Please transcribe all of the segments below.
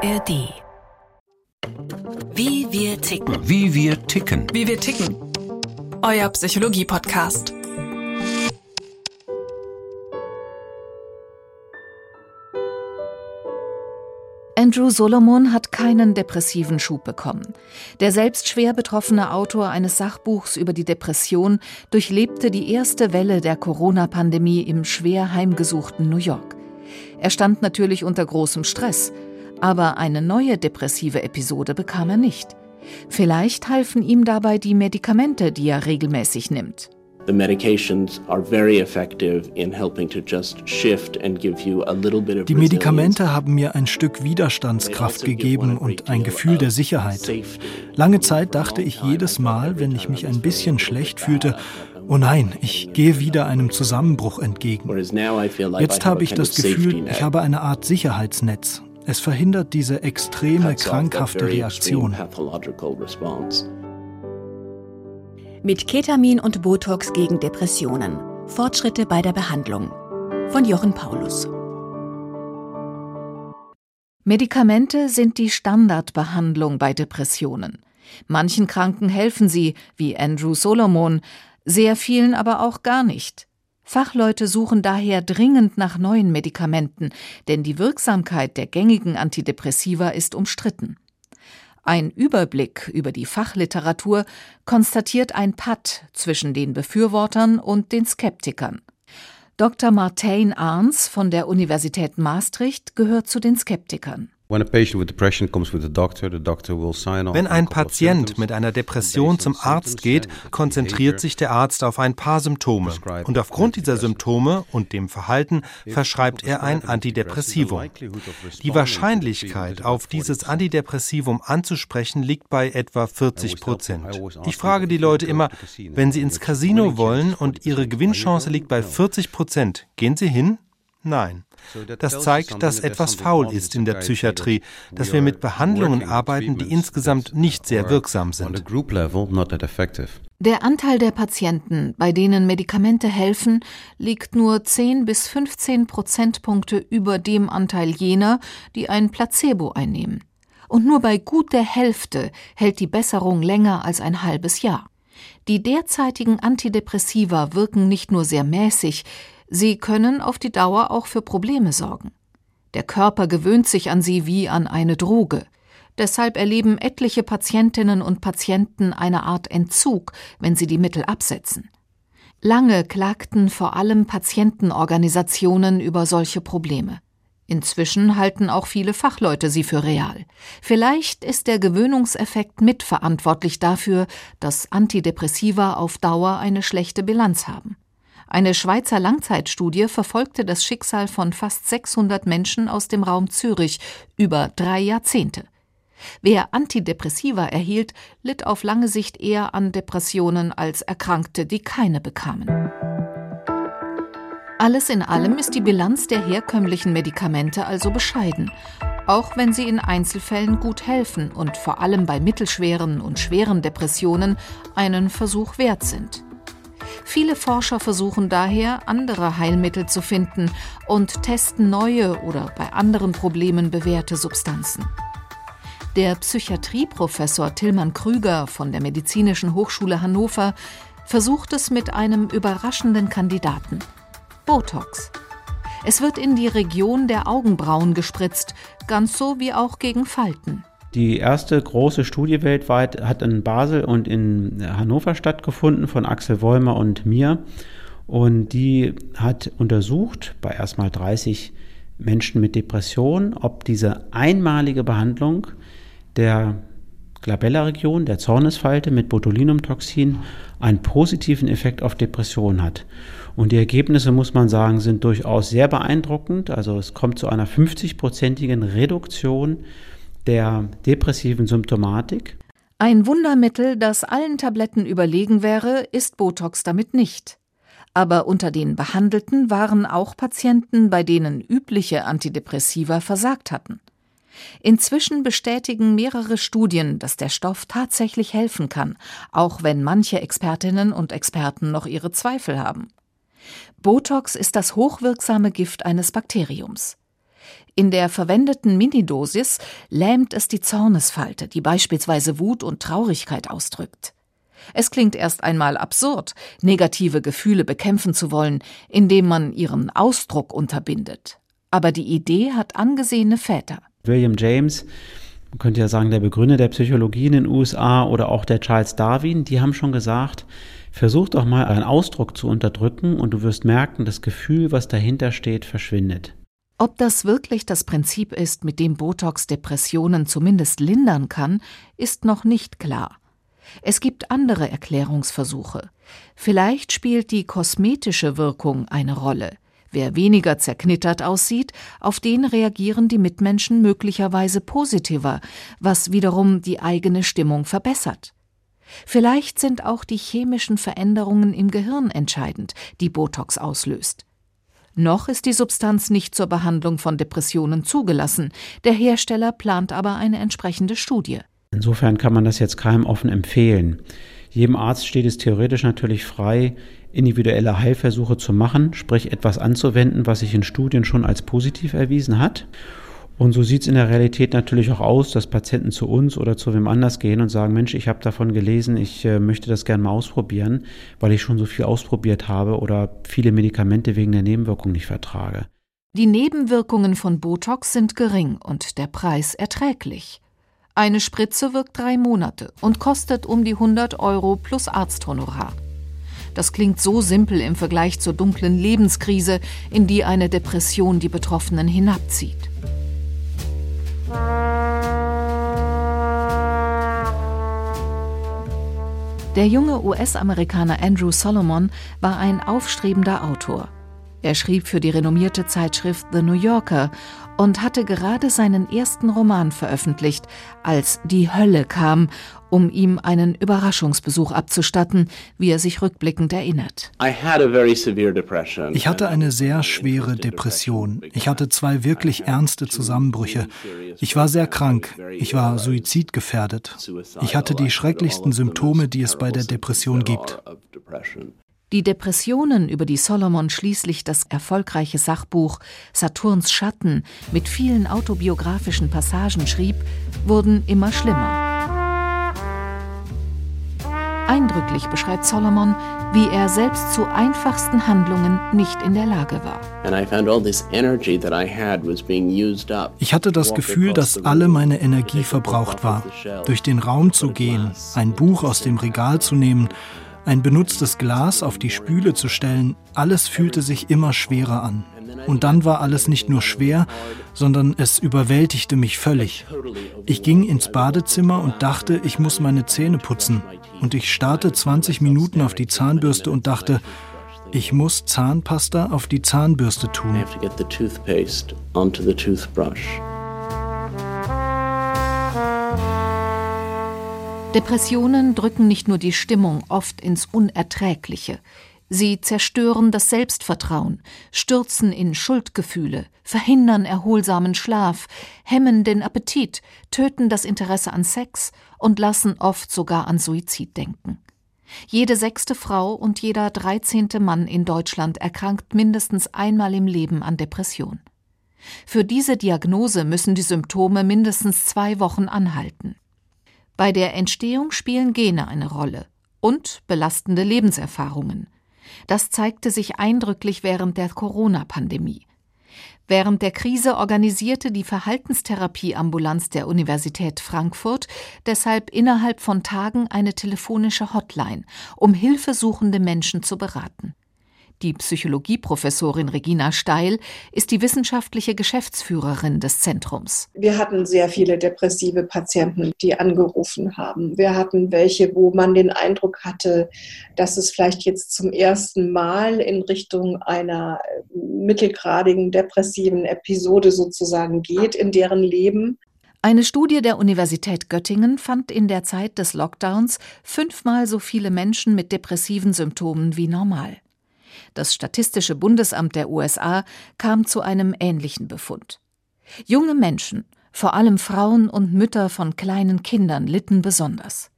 ARD. Wie wir ticken. Wie wir ticken. Wie wir ticken. Euer Psychologie-Podcast. Andrew Solomon hat keinen depressiven Schub bekommen. Der selbst schwer betroffene Autor eines Sachbuchs über die Depression durchlebte die erste Welle der Corona-Pandemie im schwer heimgesuchten New York. Er stand natürlich unter großem Stress, aber eine neue depressive Episode bekam er nicht. Vielleicht halfen ihm dabei die Medikamente, die er regelmäßig nimmt. The medications are very effective in helping to just shift and give you a little bit of Die Medikamente haben mir ein Stück Widerstandskraft gegeben und ein Gefühl der Sicherheit. Lange Zeit dachte ich jedes Mal, wenn ich mich ein bisschen schlecht fühlte, oh nein, ich gehe wieder einem Zusammenbruch entgegen. Jetzt habe ich das Gefühl, ich habe eine Art Sicherheitsnetz. Es verhindert diese extreme, krankhafte Reaktion. Mit Ketamin und Botox gegen Depressionen. Fortschritte bei der Behandlung. Von Jochen Paulus. Medikamente sind die Standardbehandlung bei Depressionen. Manchen Kranken helfen sie, wie Andrew Solomon, sehr vielen aber auch gar nicht. Fachleute suchen daher dringend nach neuen Medikamenten, denn die Wirksamkeit der gängigen Antidepressiva ist umstritten. Ein Überblick über die Fachliteratur konstatiert ein Patt zwischen den Befürwortern und den Skeptikern. Dr. Martijn Arns von der Universität Maastricht gehört zu den Skeptikern. Wenn ein Patient mit einer Depression zum Arzt geht, konzentriert sich der Arzt auf ein paar Symptome und aufgrund dieser Symptome und dem Verhalten verschreibt er ein Antidepressivum. Die Wahrscheinlichkeit, auf dieses Antidepressivum anzusprechen, liegt bei etwa 40 Prozent. Ich frage die Leute immer, wenn sie ins Casino wollen und ihre Gewinnchance liegt bei 40 Prozent, gehen sie hin? Nein. Das zeigt, dass etwas faul ist in der Psychiatrie, dass wir mit Behandlungen arbeiten, die insgesamt nicht sehr wirksam sind. Der Anteil der Patienten, bei denen Medikamente helfen, liegt nur 10 bis 15 Prozentpunkte über dem Anteil jener, die ein Placebo einnehmen. Und nur bei gut der Hälfte hält die Besserung länger als ein halbes Jahr. Die derzeitigen Antidepressiva wirken nicht nur sehr mäßig, Sie können auf die Dauer auch für Probleme sorgen. Der Körper gewöhnt sich an sie wie an eine Droge. Deshalb erleben etliche Patientinnen und Patienten eine Art Entzug, wenn sie die Mittel absetzen. Lange klagten vor allem Patientenorganisationen über solche Probleme. Inzwischen halten auch viele Fachleute sie für real. Vielleicht ist der Gewöhnungseffekt mitverantwortlich dafür, dass Antidepressiva auf Dauer eine schlechte Bilanz haben. Eine Schweizer Langzeitstudie verfolgte das Schicksal von fast 600 Menschen aus dem Raum Zürich über drei Jahrzehnte. Wer Antidepressiva erhielt, litt auf lange Sicht eher an Depressionen als Erkrankte, die keine bekamen. Alles in allem ist die Bilanz der herkömmlichen Medikamente also bescheiden, auch wenn sie in Einzelfällen gut helfen und vor allem bei mittelschweren und schweren Depressionen einen Versuch wert sind. Viele Forscher versuchen daher, andere Heilmittel zu finden und testen neue oder bei anderen Problemen bewährte Substanzen. Der Psychiatrieprofessor Tillmann Krüger von der Medizinischen Hochschule Hannover versucht es mit einem überraschenden Kandidaten Botox. Es wird in die Region der Augenbrauen gespritzt, ganz so wie auch gegen Falten. Die erste große Studie weltweit hat in Basel und in Hannover stattgefunden von Axel Wollmer und mir. Und die hat untersucht bei erstmal 30 Menschen mit Depressionen, ob diese einmalige Behandlung der Glabella-Region, der Zornesfalte mit Botulinumtoxin einen positiven Effekt auf Depressionen hat. Und die Ergebnisse, muss man sagen, sind durchaus sehr beeindruckend. Also es kommt zu einer 50-prozentigen Reduktion der depressiven Symptomatik. Ein Wundermittel, das allen Tabletten überlegen wäre, ist Botox damit nicht. Aber unter den Behandelten waren auch Patienten, bei denen übliche Antidepressiva versagt hatten. Inzwischen bestätigen mehrere Studien, dass der Stoff tatsächlich helfen kann, auch wenn manche Expertinnen und Experten noch ihre Zweifel haben. Botox ist das hochwirksame Gift eines Bakteriums. In der verwendeten Minidosis lähmt es die Zornesfalte, die beispielsweise Wut und Traurigkeit ausdrückt. Es klingt erst einmal absurd, negative Gefühle bekämpfen zu wollen, indem man ihren Ausdruck unterbindet. Aber die Idee hat angesehene Väter. William James, man könnte ja sagen, der Begründer der Psychologie in den USA oder auch der Charles Darwin, die haben schon gesagt, versuch doch mal einen Ausdruck zu unterdrücken und du wirst merken, das Gefühl, was dahinter steht, verschwindet. Ob das wirklich das Prinzip ist, mit dem Botox Depressionen zumindest lindern kann, ist noch nicht klar. Es gibt andere Erklärungsversuche. Vielleicht spielt die kosmetische Wirkung eine Rolle. Wer weniger zerknittert aussieht, auf den reagieren die Mitmenschen möglicherweise positiver, was wiederum die eigene Stimmung verbessert. Vielleicht sind auch die chemischen Veränderungen im Gehirn entscheidend, die Botox auslöst. Noch ist die Substanz nicht zur Behandlung von Depressionen zugelassen. Der Hersteller plant aber eine entsprechende Studie. Insofern kann man das jetzt keinem offen empfehlen. Jedem Arzt steht es theoretisch natürlich frei, individuelle Heilversuche zu machen, sprich etwas anzuwenden, was sich in Studien schon als positiv erwiesen hat. Und so sieht es in der Realität natürlich auch aus, dass Patienten zu uns oder zu wem anders gehen und sagen, Mensch, ich habe davon gelesen, ich äh, möchte das gerne mal ausprobieren, weil ich schon so viel ausprobiert habe oder viele Medikamente wegen der Nebenwirkung nicht vertrage. Die Nebenwirkungen von Botox sind gering und der Preis erträglich. Eine Spritze wirkt drei Monate und kostet um die 100 Euro plus Arzthonorar. Das klingt so simpel im Vergleich zur dunklen Lebenskrise, in die eine Depression die Betroffenen hinabzieht. Der junge US-Amerikaner Andrew Solomon war ein aufstrebender Autor. Er schrieb für die renommierte Zeitschrift The New Yorker und hatte gerade seinen ersten Roman veröffentlicht, als Die Hölle kam, um ihm einen Überraschungsbesuch abzustatten, wie er sich rückblickend erinnert. Ich hatte eine sehr schwere Depression. Ich hatte zwei wirklich ernste Zusammenbrüche. Ich war sehr krank. Ich war suizidgefährdet. Ich hatte die schrecklichsten Symptome, die es bei der Depression gibt. Die Depressionen, über die Solomon schließlich das erfolgreiche Sachbuch Saturns Schatten mit vielen autobiografischen Passagen schrieb, wurden immer schlimmer. Eindrücklich beschreibt Solomon, wie er selbst zu einfachsten Handlungen nicht in der Lage war. Ich hatte das Gefühl, dass alle meine Energie verbraucht war. Durch den Raum zu gehen, ein Buch aus dem Regal zu nehmen, ein benutztes Glas auf die Spüle zu stellen, alles fühlte sich immer schwerer an. Und dann war alles nicht nur schwer, sondern es überwältigte mich völlig. Ich ging ins Badezimmer und dachte, ich muss meine Zähne putzen. Und ich starrte 20 Minuten auf die Zahnbürste und dachte, ich muss Zahnpasta auf die Zahnbürste tun. Depressionen drücken nicht nur die Stimmung oft ins Unerträgliche, sie zerstören das Selbstvertrauen, stürzen in Schuldgefühle, verhindern erholsamen Schlaf, hemmen den Appetit, töten das Interesse an Sex und lassen oft sogar an Suizid denken. Jede sechste Frau und jeder dreizehnte Mann in Deutschland erkrankt mindestens einmal im Leben an Depression. Für diese Diagnose müssen die Symptome mindestens zwei Wochen anhalten. Bei der Entstehung spielen Gene eine Rolle und belastende Lebenserfahrungen. Das zeigte sich eindrücklich während der Corona-Pandemie. Während der Krise organisierte die Verhaltenstherapieambulanz der Universität Frankfurt deshalb innerhalb von Tagen eine telefonische Hotline, um hilfesuchende Menschen zu beraten. Die Psychologieprofessorin Regina Steil ist die wissenschaftliche Geschäftsführerin des Zentrums. Wir hatten sehr viele depressive Patienten, die angerufen haben. Wir hatten welche, wo man den Eindruck hatte, dass es vielleicht jetzt zum ersten Mal in Richtung einer mittelgradigen depressiven Episode sozusagen geht in deren Leben. Eine Studie der Universität Göttingen fand in der Zeit des Lockdowns fünfmal so viele Menschen mit depressiven Symptomen wie normal. Das Statistische Bundesamt der USA kam zu einem ähnlichen Befund. Junge Menschen, vor allem Frauen und Mütter von kleinen Kindern, litten besonders.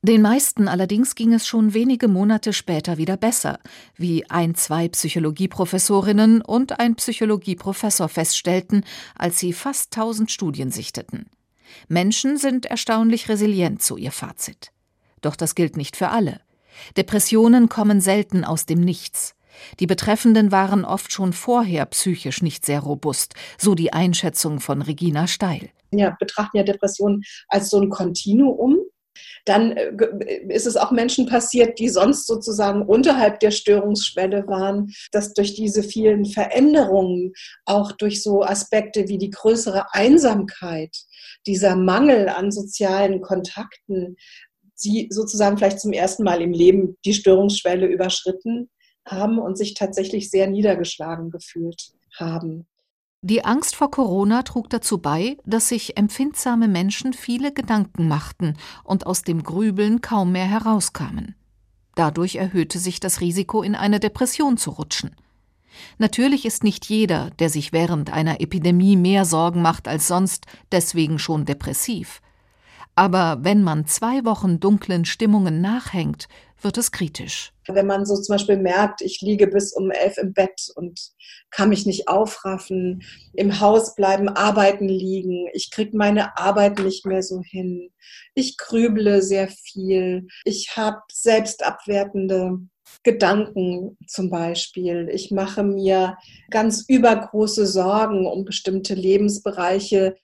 Den meisten allerdings ging es schon wenige Monate später wieder besser, wie ein, zwei Psychologieprofessorinnen und ein Psychologieprofessor feststellten, als sie fast tausend Studien sichteten. Menschen sind erstaunlich resilient, so ihr Fazit. Doch das gilt nicht für alle. Depressionen kommen selten aus dem Nichts. Die Betreffenden waren oft schon vorher psychisch nicht sehr robust, so die Einschätzung von Regina Steil. Ja, betrachten ja Depressionen als so ein Kontinuum dann äh, ist es auch Menschen passiert, die sonst sozusagen unterhalb der Störungsschwelle waren, dass durch diese vielen Veränderungen, auch durch so Aspekte wie die größere Einsamkeit, dieser Mangel an sozialen Kontakten, sie sozusagen vielleicht zum ersten Mal im Leben die Störungsschwelle überschritten haben und sich tatsächlich sehr niedergeschlagen gefühlt haben. Die Angst vor Corona trug dazu bei, dass sich empfindsame Menschen viele Gedanken machten und aus dem Grübeln kaum mehr herauskamen. Dadurch erhöhte sich das Risiko, in eine Depression zu rutschen. Natürlich ist nicht jeder, der sich während einer Epidemie mehr Sorgen macht als sonst, deswegen schon depressiv. Aber wenn man zwei Wochen dunklen Stimmungen nachhängt, wird es kritisch. Wenn man so zum Beispiel merkt, ich liege bis um elf im Bett und kann mich nicht aufraffen, im Haus bleiben, arbeiten liegen, ich kriege meine Arbeit nicht mehr so hin, ich grüble sehr viel, ich habe selbstabwertende Gedanken zum Beispiel. Ich mache mir ganz übergroße Sorgen um bestimmte Lebensbereiche,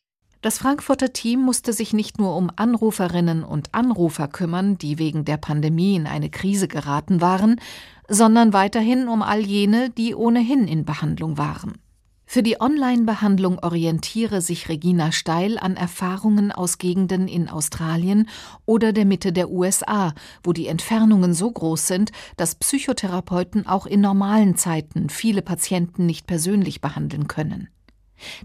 das Frankfurter Team musste sich nicht nur um Anruferinnen und Anrufer kümmern, die wegen der Pandemie in eine Krise geraten waren, sondern weiterhin um all jene, die ohnehin in Behandlung waren. Für die Online-Behandlung orientiere sich Regina Steil an Erfahrungen aus Gegenden in Australien oder der Mitte der USA, wo die Entfernungen so groß sind, dass Psychotherapeuten auch in normalen Zeiten viele Patienten nicht persönlich behandeln können.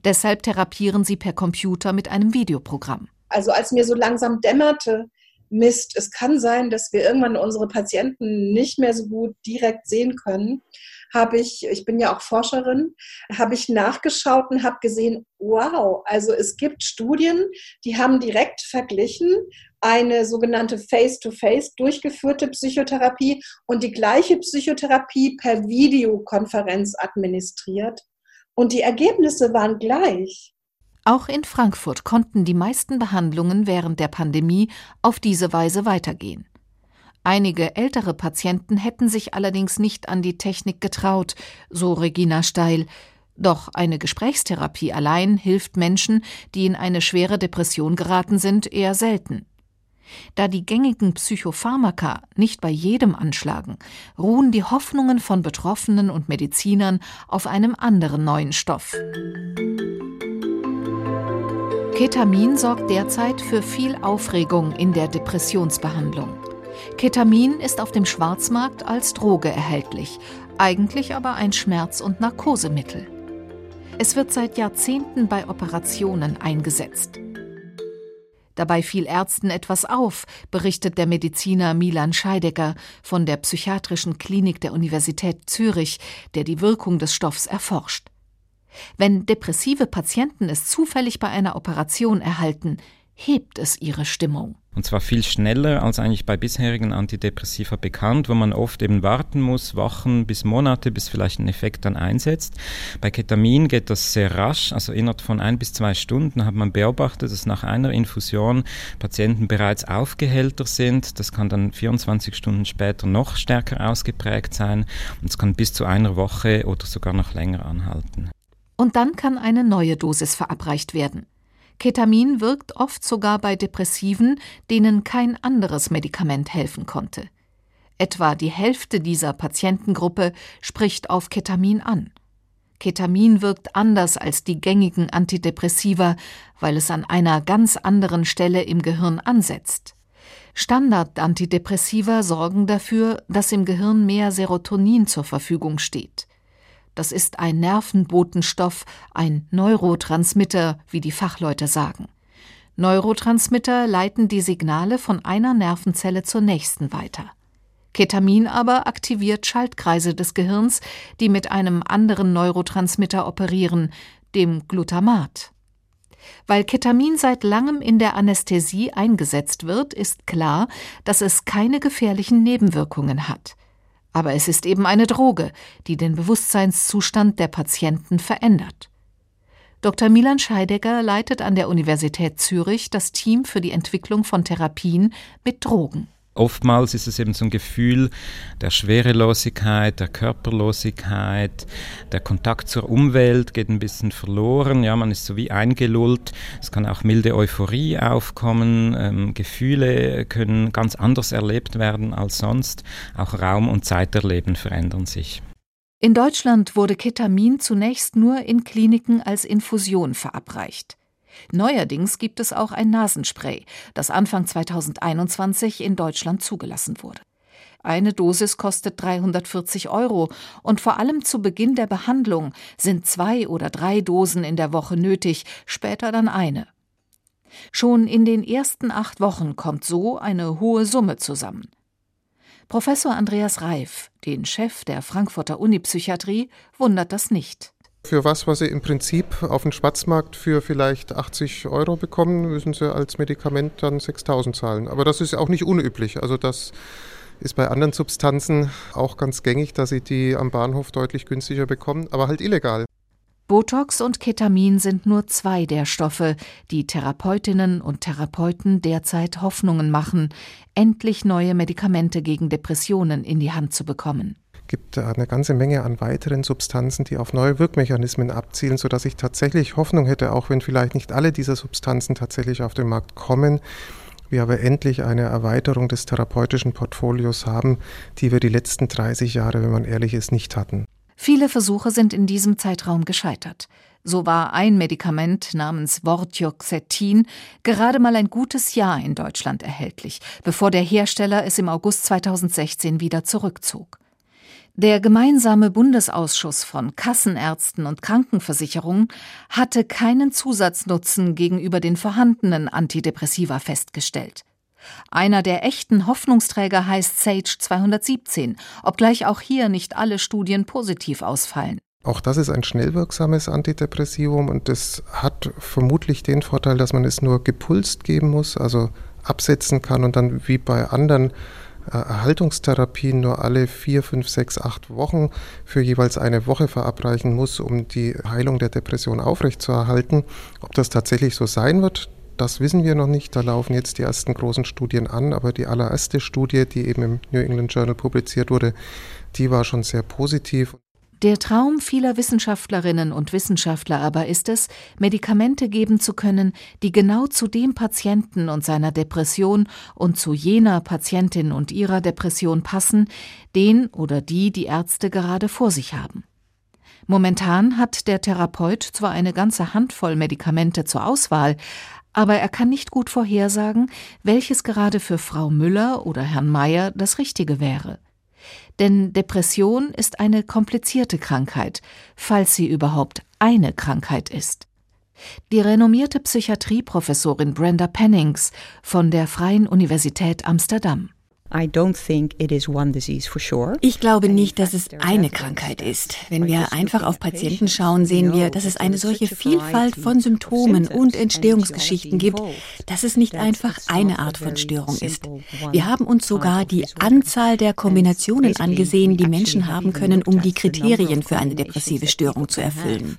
Deshalb therapieren sie per Computer mit einem Videoprogramm. Also als mir so langsam dämmerte, Mist, es kann sein, dass wir irgendwann unsere Patienten nicht mehr so gut direkt sehen können, habe ich, ich bin ja auch Forscherin, habe ich nachgeschaut und habe gesehen, wow, also es gibt Studien, die haben direkt verglichen eine sogenannte Face-to-Face -face durchgeführte Psychotherapie und die gleiche Psychotherapie per Videokonferenz administriert. Und die Ergebnisse waren gleich. Auch in Frankfurt konnten die meisten Behandlungen während der Pandemie auf diese Weise weitergehen. Einige ältere Patienten hätten sich allerdings nicht an die Technik getraut, so Regina Steil. Doch eine Gesprächstherapie allein hilft Menschen, die in eine schwere Depression geraten sind, eher selten. Da die gängigen Psychopharmaka nicht bei jedem anschlagen, ruhen die Hoffnungen von Betroffenen und Medizinern auf einem anderen neuen Stoff. Ketamin sorgt derzeit für viel Aufregung in der Depressionsbehandlung. Ketamin ist auf dem Schwarzmarkt als Droge erhältlich, eigentlich aber ein Schmerz- und Narkosemittel. Es wird seit Jahrzehnten bei Operationen eingesetzt. Dabei fiel Ärzten etwas auf, berichtet der Mediziner Milan Scheidecker von der Psychiatrischen Klinik der Universität Zürich, der die Wirkung des Stoffs erforscht. Wenn depressive Patienten es zufällig bei einer Operation erhalten, hebt es ihre Stimmung. Und zwar viel schneller als eigentlich bei bisherigen Antidepressiva bekannt, wo man oft eben warten muss, Wochen bis Monate, bis vielleicht ein Effekt dann einsetzt. Bei Ketamin geht das sehr rasch, also innerhalb von ein bis zwei Stunden hat man beobachtet, dass nach einer Infusion Patienten bereits aufgehellter sind. Das kann dann 24 Stunden später noch stärker ausgeprägt sein und es kann bis zu einer Woche oder sogar noch länger anhalten. Und dann kann eine neue Dosis verabreicht werden. Ketamin wirkt oft sogar bei Depressiven, denen kein anderes Medikament helfen konnte. Etwa die Hälfte dieser Patientengruppe spricht auf Ketamin an. Ketamin wirkt anders als die gängigen Antidepressiva, weil es an einer ganz anderen Stelle im Gehirn ansetzt. Standard-Antidepressiva sorgen dafür, dass im Gehirn mehr Serotonin zur Verfügung steht. Das ist ein Nervenbotenstoff, ein Neurotransmitter, wie die Fachleute sagen. Neurotransmitter leiten die Signale von einer Nervenzelle zur nächsten weiter. Ketamin aber aktiviert Schaltkreise des Gehirns, die mit einem anderen Neurotransmitter operieren, dem Glutamat. Weil Ketamin seit langem in der Anästhesie eingesetzt wird, ist klar, dass es keine gefährlichen Nebenwirkungen hat. Aber es ist eben eine Droge, die den Bewusstseinszustand der Patienten verändert. Dr. Milan Scheidegger leitet an der Universität Zürich das Team für die Entwicklung von Therapien mit Drogen. Oftmals ist es eben so ein Gefühl der Schwerelosigkeit, der Körperlosigkeit, der Kontakt zur Umwelt geht ein bisschen verloren, ja, man ist so wie eingelullt. Es kann auch milde Euphorie aufkommen, ähm, Gefühle können ganz anders erlebt werden als sonst, auch Raum und Zeiterleben verändern sich. In Deutschland wurde Ketamin zunächst nur in Kliniken als Infusion verabreicht. Neuerdings gibt es auch ein Nasenspray, das Anfang 2021 in Deutschland zugelassen wurde. Eine Dosis kostet 340 Euro und vor allem zu Beginn der Behandlung sind zwei oder drei Dosen in der Woche nötig, später dann eine. Schon in den ersten acht Wochen kommt so eine hohe Summe zusammen. Professor Andreas Reif, den Chef der Frankfurter Unipsychiatrie, wundert das nicht. Für was, was Sie im Prinzip auf dem Schwarzmarkt für vielleicht 80 Euro bekommen, müssen Sie als Medikament dann 6000 zahlen. Aber das ist auch nicht unüblich. Also das ist bei anderen Substanzen auch ganz gängig, dass Sie die am Bahnhof deutlich günstiger bekommen, aber halt illegal. Botox und Ketamin sind nur zwei der Stoffe, die Therapeutinnen und Therapeuten derzeit Hoffnungen machen, endlich neue Medikamente gegen Depressionen in die Hand zu bekommen gibt eine ganze Menge an weiteren Substanzen, die auf neue Wirkmechanismen abzielen, sodass ich tatsächlich Hoffnung hätte, auch wenn vielleicht nicht alle dieser Substanzen tatsächlich auf den Markt kommen, wir aber endlich eine Erweiterung des therapeutischen Portfolios haben, die wir die letzten 30 Jahre, wenn man ehrlich ist, nicht hatten. Viele Versuche sind in diesem Zeitraum gescheitert. So war ein Medikament namens Vortioxetin gerade mal ein gutes Jahr in Deutschland erhältlich, bevor der Hersteller es im August 2016 wieder zurückzog. Der gemeinsame Bundesausschuss von Kassenärzten und Krankenversicherungen hatte keinen Zusatznutzen gegenüber den vorhandenen Antidepressiva festgestellt. Einer der echten Hoffnungsträger heißt Sage 217, obgleich auch hier nicht alle Studien positiv ausfallen. Auch das ist ein schnell wirksames Antidepressivum und es hat vermutlich den Vorteil, dass man es nur gepulst geben muss, also absetzen kann und dann wie bei anderen Erhaltungstherapien nur alle vier, fünf, sechs, acht Wochen für jeweils eine Woche verabreichen muss, um die Heilung der Depression aufrechtzuerhalten. Ob das tatsächlich so sein wird, das wissen wir noch nicht. Da laufen jetzt die ersten großen Studien an, aber die allererste Studie, die eben im New England Journal publiziert wurde, die war schon sehr positiv. Der Traum vieler Wissenschaftlerinnen und Wissenschaftler aber ist es, Medikamente geben zu können, die genau zu dem Patienten und seiner Depression und zu jener Patientin und ihrer Depression passen, den oder die die Ärzte gerade vor sich haben. Momentan hat der Therapeut zwar eine ganze Handvoll Medikamente zur Auswahl, aber er kann nicht gut vorhersagen, welches gerade für Frau Müller oder Herrn Meyer das Richtige wäre. Denn Depression ist eine komplizierte Krankheit, falls sie überhaupt eine Krankheit ist. Die renommierte Psychiatrieprofessorin Brenda Pennings von der Freien Universität Amsterdam. Ich glaube nicht, dass es eine Krankheit ist. Wenn wir einfach auf Patienten schauen, sehen wir, dass es eine solche Vielfalt von Symptomen und Entstehungsgeschichten gibt, dass es nicht einfach eine Art von Störung ist. Wir haben uns sogar die Anzahl der Kombinationen angesehen, die Menschen haben können, um die Kriterien für eine depressive Störung zu erfüllen.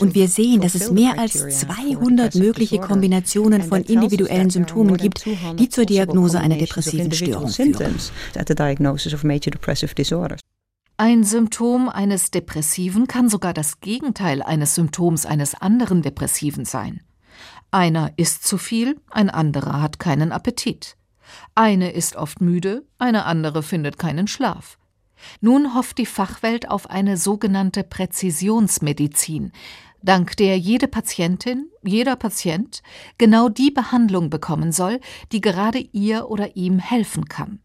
Und wir sehen, dass es mehr als 200 mögliche Kombinationen von individuellen Symptomen gibt, die zur Diagnose einer depressiven Störung führen. Ein Symptom eines Depressiven kann sogar das Gegenteil eines Symptoms eines anderen Depressiven sein. Einer isst zu viel, ein anderer hat keinen Appetit. Eine ist oft müde, eine andere findet keinen Schlaf. Nun hofft die Fachwelt auf eine sogenannte Präzisionsmedizin, dank der jede Patientin, jeder Patient genau die Behandlung bekommen soll, die gerade ihr oder ihm helfen kann.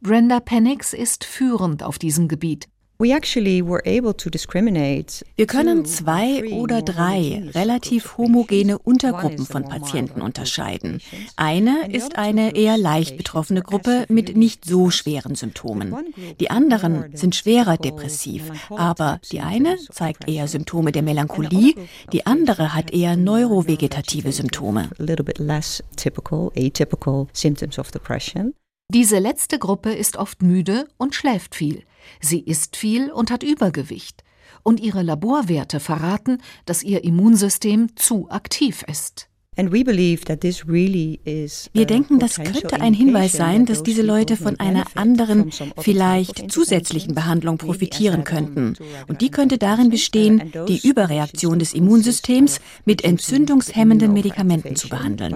Brenda Pennix ist führend auf diesem Gebiet. Wir können zwei oder drei relativ homogene Untergruppen von Patienten unterscheiden. Eine ist eine eher leicht betroffene Gruppe mit nicht so schweren Symptomen. Die anderen sind schwerer depressiv, aber die eine zeigt eher Symptome der Melancholie, die andere hat eher neurovegetative Symptome. Diese letzte Gruppe ist oft müde und schläft viel. Sie isst viel und hat Übergewicht. Und ihre Laborwerte verraten, dass ihr Immunsystem zu aktiv ist. Wir denken, das könnte ein Hinweis sein, dass diese Leute von einer anderen, vielleicht zusätzlichen Behandlung profitieren könnten. Und die könnte darin bestehen, die Überreaktion des Immunsystems mit entzündungshemmenden Medikamenten zu behandeln.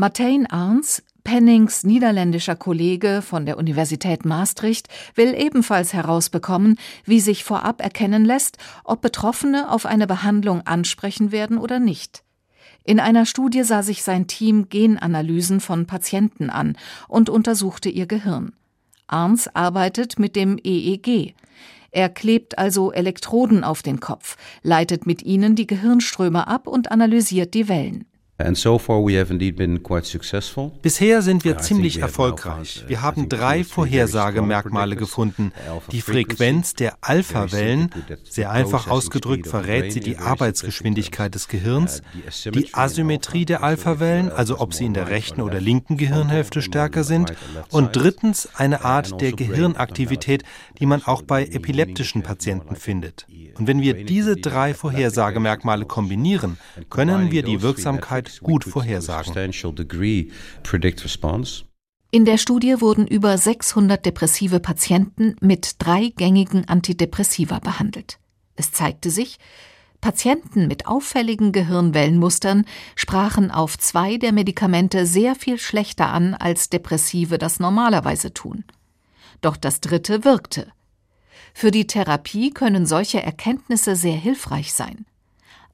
Martijn Arns, Pennings niederländischer Kollege von der Universität Maastricht will ebenfalls herausbekommen, wie sich vorab erkennen lässt, ob Betroffene auf eine Behandlung ansprechen werden oder nicht. In einer Studie sah sich sein Team Genanalysen von Patienten an und untersuchte ihr Gehirn. Arns arbeitet mit dem EEG. Er klebt also Elektroden auf den Kopf, leitet mit ihnen die Gehirnströme ab und analysiert die Wellen. Bisher sind wir ziemlich erfolgreich. Wir haben drei Vorhersagemerkmale gefunden. Die Frequenz der Alpha-Wellen, sehr einfach ausgedrückt verrät sie die Arbeitsgeschwindigkeit des Gehirns, uh, die Asymmetrie der Alpha-Wellen, also ob sie in der rechten oder linken Gehirnhälfte stärker sind, und drittens eine Art der also Gehirnaktivität, die man auch bei epileptischen Patienten findet. Und wenn wir diese drei Vorhersagemerkmale kombinieren, können wir die Wirksamkeit gut vorhersagen. In der Studie wurden über 600 depressive Patienten mit drei gängigen Antidepressiva behandelt. Es zeigte sich, Patienten mit auffälligen Gehirnwellenmustern sprachen auf zwei der Medikamente sehr viel schlechter an, als Depressive das normalerweise tun. Doch das dritte wirkte. Für die Therapie können solche Erkenntnisse sehr hilfreich sein.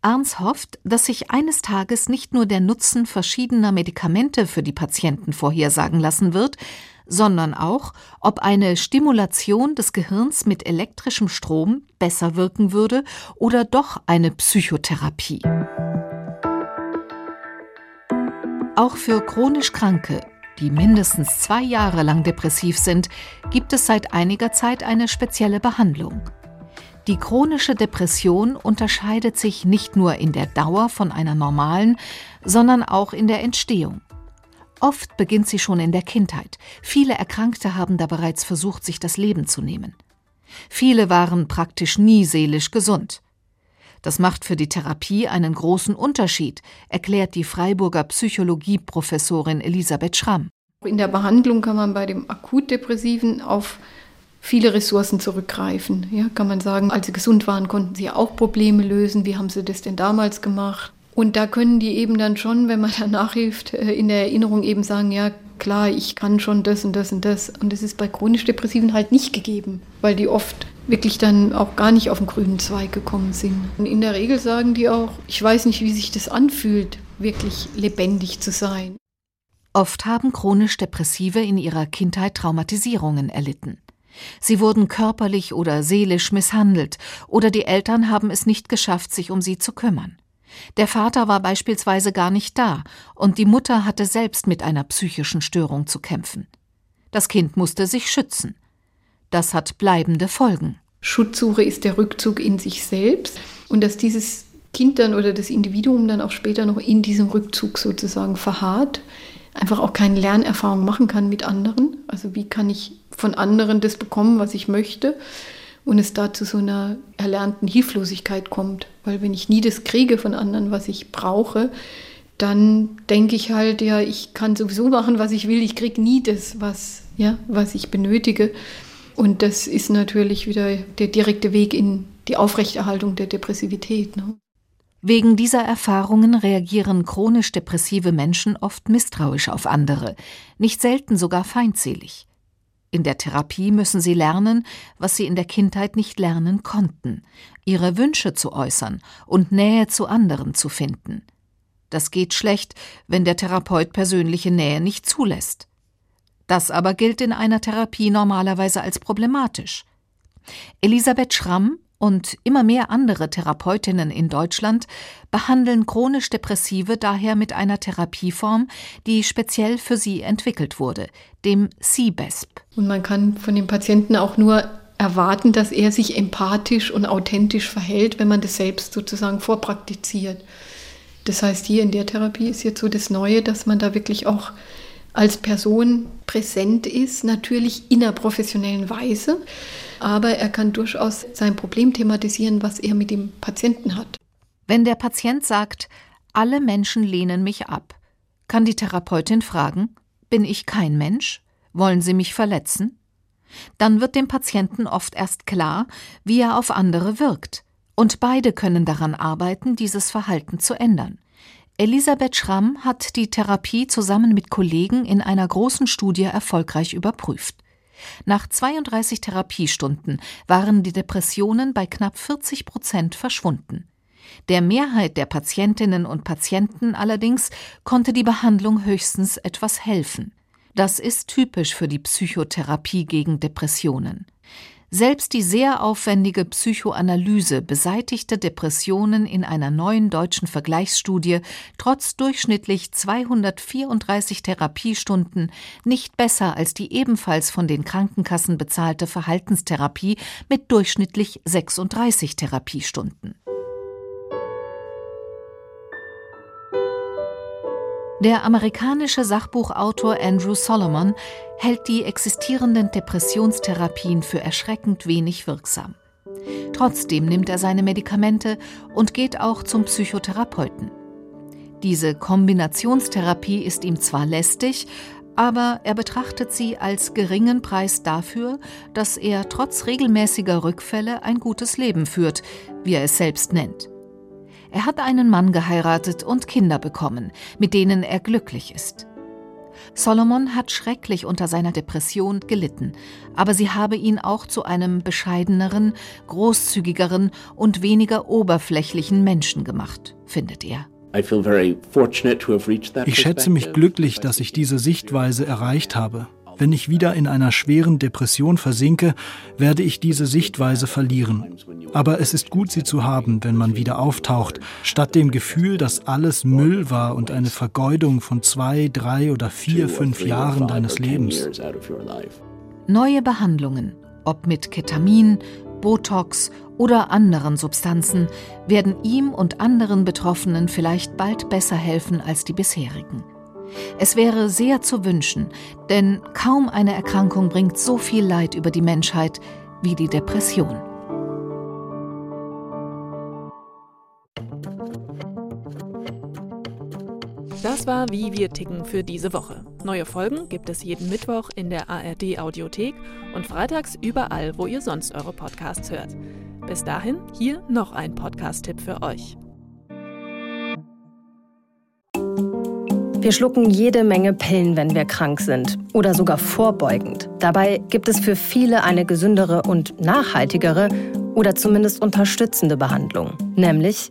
Arns hofft, dass sich eines Tages nicht nur der Nutzen verschiedener Medikamente für die Patienten vorhersagen lassen wird, sondern auch, ob eine Stimulation des Gehirns mit elektrischem Strom besser wirken würde oder doch eine Psychotherapie. Auch für chronisch Kranke die mindestens zwei Jahre lang depressiv sind, gibt es seit einiger Zeit eine spezielle Behandlung. Die chronische Depression unterscheidet sich nicht nur in der Dauer von einer normalen, sondern auch in der Entstehung. Oft beginnt sie schon in der Kindheit. Viele Erkrankte haben da bereits versucht, sich das Leben zu nehmen. Viele waren praktisch nie seelisch gesund. Das macht für die Therapie einen großen Unterschied, erklärt die Freiburger Psychologieprofessorin Elisabeth Schramm. In der Behandlung kann man bei dem Akutdepressiven auf viele Ressourcen zurückgreifen. Ja, kann man sagen, als sie gesund waren, konnten sie auch Probleme lösen. Wie haben sie das denn damals gemacht? Und da können die eben dann schon, wenn man da nachhilft, äh, in der Erinnerung eben sagen, ja klar, ich kann schon das und das und das. Und das ist bei chronisch Depressiven halt nicht gegeben, weil die oft wirklich dann auch gar nicht auf den grünen Zweig gekommen sind. Und in der Regel sagen die auch, ich weiß nicht, wie sich das anfühlt, wirklich lebendig zu sein. Oft haben chronisch Depressive in ihrer Kindheit Traumatisierungen erlitten. Sie wurden körperlich oder seelisch misshandelt, oder die Eltern haben es nicht geschafft, sich um sie zu kümmern. Der Vater war beispielsweise gar nicht da, und die Mutter hatte selbst mit einer psychischen Störung zu kämpfen. Das Kind musste sich schützen. Das hat bleibende Folgen. Schutzsuche ist der Rückzug in sich selbst und dass dieses Kind dann oder das Individuum dann auch später noch in diesem Rückzug sozusagen verharrt, einfach auch keine Lernerfahrung machen kann mit anderen. Also wie kann ich von anderen das bekommen, was ich möchte? Und es da zu so einer erlernten Hilflosigkeit kommt. Weil wenn ich nie das kriege von anderen, was ich brauche, dann denke ich halt, ja, ich kann sowieso machen, was ich will, ich kriege nie das, was, ja, was ich benötige. Und das ist natürlich wieder der direkte Weg in die Aufrechterhaltung der Depressivität. Ne? Wegen dieser Erfahrungen reagieren chronisch depressive Menschen oft misstrauisch auf andere, nicht selten sogar feindselig. In der Therapie müssen sie lernen, was sie in der Kindheit nicht lernen konnten, ihre Wünsche zu äußern und Nähe zu anderen zu finden. Das geht schlecht, wenn der Therapeut persönliche Nähe nicht zulässt. Das aber gilt in einer Therapie normalerweise als problematisch. Elisabeth Schramm und immer mehr andere Therapeutinnen in Deutschland behandeln chronisch Depressive daher mit einer Therapieform, die speziell für sie entwickelt wurde, dem CBESP. Und man kann von dem Patienten auch nur erwarten, dass er sich empathisch und authentisch verhält, wenn man das selbst sozusagen vorpraktiziert. Das heißt, hier in der Therapie ist jetzt so das Neue, dass man da wirklich auch als Person präsent ist, natürlich in einer professionellen Weise, aber er kann durchaus sein Problem thematisieren, was er mit dem Patienten hat. Wenn der Patient sagt, alle Menschen lehnen mich ab, kann die Therapeutin fragen, bin ich kein Mensch? Wollen Sie mich verletzen? Dann wird dem Patienten oft erst klar, wie er auf andere wirkt, und beide können daran arbeiten, dieses Verhalten zu ändern. Elisabeth Schramm hat die Therapie zusammen mit Kollegen in einer großen Studie erfolgreich überprüft. Nach 32 Therapiestunden waren die Depressionen bei knapp 40 Prozent verschwunden. Der Mehrheit der Patientinnen und Patienten allerdings konnte die Behandlung höchstens etwas helfen. Das ist typisch für die Psychotherapie gegen Depressionen. Selbst die sehr aufwendige Psychoanalyse beseitigte Depressionen in einer neuen deutschen Vergleichsstudie trotz durchschnittlich 234 Therapiestunden nicht besser als die ebenfalls von den Krankenkassen bezahlte Verhaltenstherapie mit durchschnittlich 36 Therapiestunden. Der amerikanische Sachbuchautor Andrew Solomon hält die existierenden Depressionstherapien für erschreckend wenig wirksam. Trotzdem nimmt er seine Medikamente und geht auch zum Psychotherapeuten. Diese Kombinationstherapie ist ihm zwar lästig, aber er betrachtet sie als geringen Preis dafür, dass er trotz regelmäßiger Rückfälle ein gutes Leben führt, wie er es selbst nennt. Er hat einen Mann geheiratet und Kinder bekommen, mit denen er glücklich ist. Solomon hat schrecklich unter seiner Depression gelitten, aber sie habe ihn auch zu einem bescheideneren, großzügigeren und weniger oberflächlichen Menschen gemacht, findet er. Ich schätze mich glücklich, dass ich diese Sichtweise erreicht habe. Wenn ich wieder in einer schweren Depression versinke, werde ich diese Sichtweise verlieren. Aber es ist gut, sie zu haben, wenn man wieder auftaucht, statt dem Gefühl, dass alles Müll war und eine Vergeudung von zwei, drei oder vier, fünf Jahren deines Lebens. Neue Behandlungen, ob mit Ketamin, Botox oder anderen Substanzen, werden ihm und anderen Betroffenen vielleicht bald besser helfen als die bisherigen. Es wäre sehr zu wünschen, denn kaum eine Erkrankung bringt so viel Leid über die Menschheit wie die Depression. Das war Wie wir ticken für diese Woche. Neue Folgen gibt es jeden Mittwoch in der ARD Audiothek und freitags überall, wo ihr sonst eure Podcasts hört. Bis dahin hier noch ein Podcast-Tipp für euch. Wir schlucken jede Menge Pillen, wenn wir krank sind oder sogar vorbeugend. Dabei gibt es für viele eine gesündere und nachhaltigere oder zumindest unterstützende Behandlung, nämlich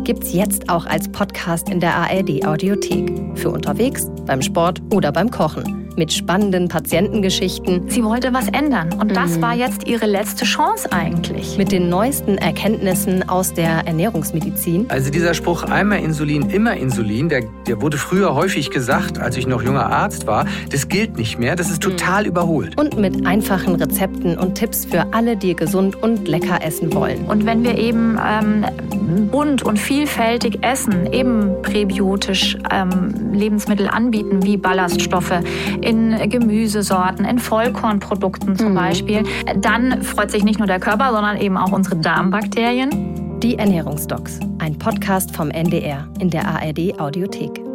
gibt es jetzt auch als Podcast in der ARD-Audiothek. Für unterwegs, beim Sport oder beim Kochen mit spannenden Patientengeschichten. Sie wollte was ändern und das mhm. war jetzt ihre letzte Chance eigentlich. Mit den neuesten Erkenntnissen aus der Ernährungsmedizin. Also dieser Spruch einmal Insulin, immer Insulin, der, der wurde früher häufig gesagt, als ich noch junger Arzt war. Das gilt nicht mehr, das ist total überholt. Und mit einfachen Rezepten und Tipps für alle, die gesund und lecker essen wollen. Und wenn wir eben ähm, bunt und vielfältig essen, eben präbiotisch ähm, Lebensmittel anbieten, wie Ballaststoffe, in Gemüsesorten, in Vollkornprodukten zum mhm. Beispiel, dann freut sich nicht nur der Körper, sondern eben auch unsere Darmbakterien. Die Ernährungsdocs, ein Podcast vom NDR in der ARD Audiothek.